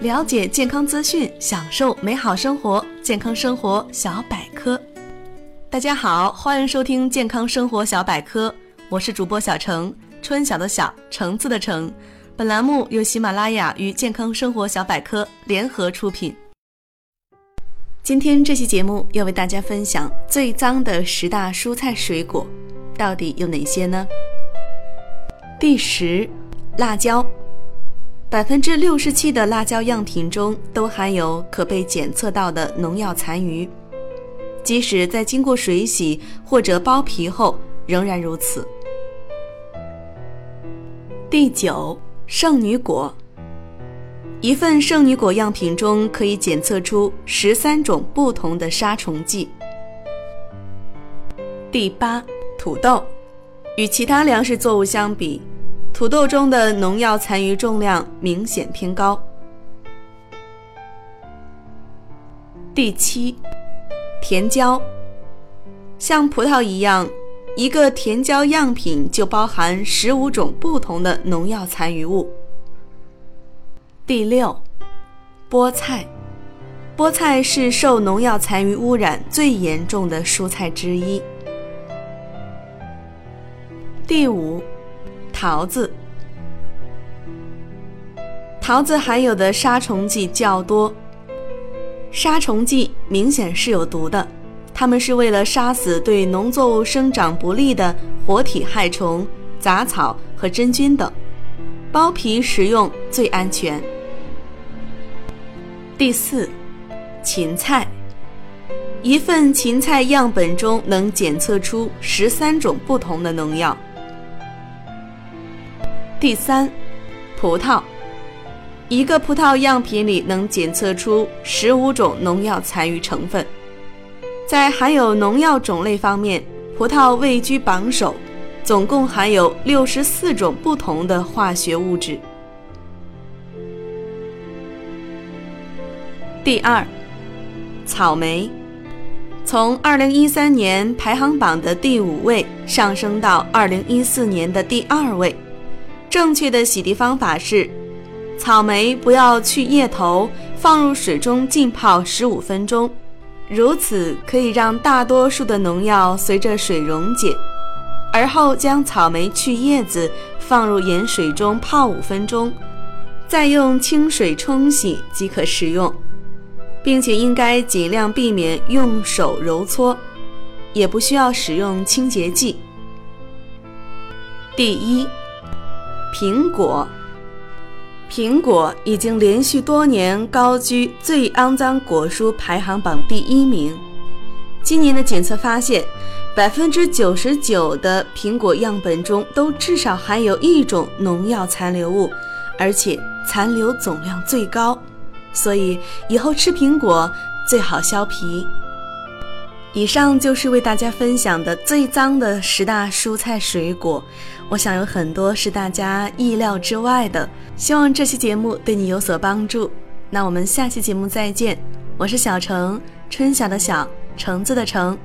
了解健康资讯，享受美好生活。健康生活小百科，大家好，欢迎收听健康生活小百科，我是主播小程，春晓的晓，橙子的橙。本栏目由喜马拉雅与健康生活小百科联合出品。今天这期节目要为大家分享最脏的十大蔬菜水果，到底有哪些呢？第十，辣椒。百分之六十七的辣椒样品中都含有可被检测到的农药残余，即使在经过水洗或者剥皮后，仍然如此。第九，圣女果。一份圣女果样品中可以检测出十三种不同的杀虫剂。第八，土豆。与其他粮食作物相比。土豆中的农药残余重量明显偏高。第七，甜椒。像葡萄一样，一个甜椒样品就包含十五种不同的农药残余物。第六，菠菜。菠菜是受农药残余污染最严重的蔬菜之一。第五。桃子，桃子含有的杀虫剂较多，杀虫剂明显是有毒的，它们是为了杀死对农作物生长不利的活体害虫、杂草和真菌等，剥皮食用最安全。第四，芹菜，一份芹菜样本中能检测出十三种不同的农药。第三，葡萄，一个葡萄样品里能检测出十五种农药残余成分。在含有农药种类方面，葡萄位居榜首，总共含有六十四种不同的化学物质。第二，草莓，从二零一三年排行榜的第五位上升到二零一四年的第二位。正确的洗涤方法是：草莓不要去叶头，放入水中浸泡十五分钟，如此可以让大多数的农药随着水溶解。而后将草莓去叶子，放入盐水中泡五分钟，再用清水冲洗即可食用，并且应该尽量避免用手揉搓，也不需要使用清洁剂。第一。苹果，苹果已经连续多年高居最肮脏果蔬排行榜第一名。今年的检测发现，百分之九十九的苹果样本中都至少含有一种农药残留物，而且残留总量最高。所以以后吃苹果最好削皮。以上就是为大家分享的最脏的十大蔬菜水果，我想有很多是大家意料之外的。希望这期节目对你有所帮助。那我们下期节目再见，我是小橙，春晓的晓，橙子的橙。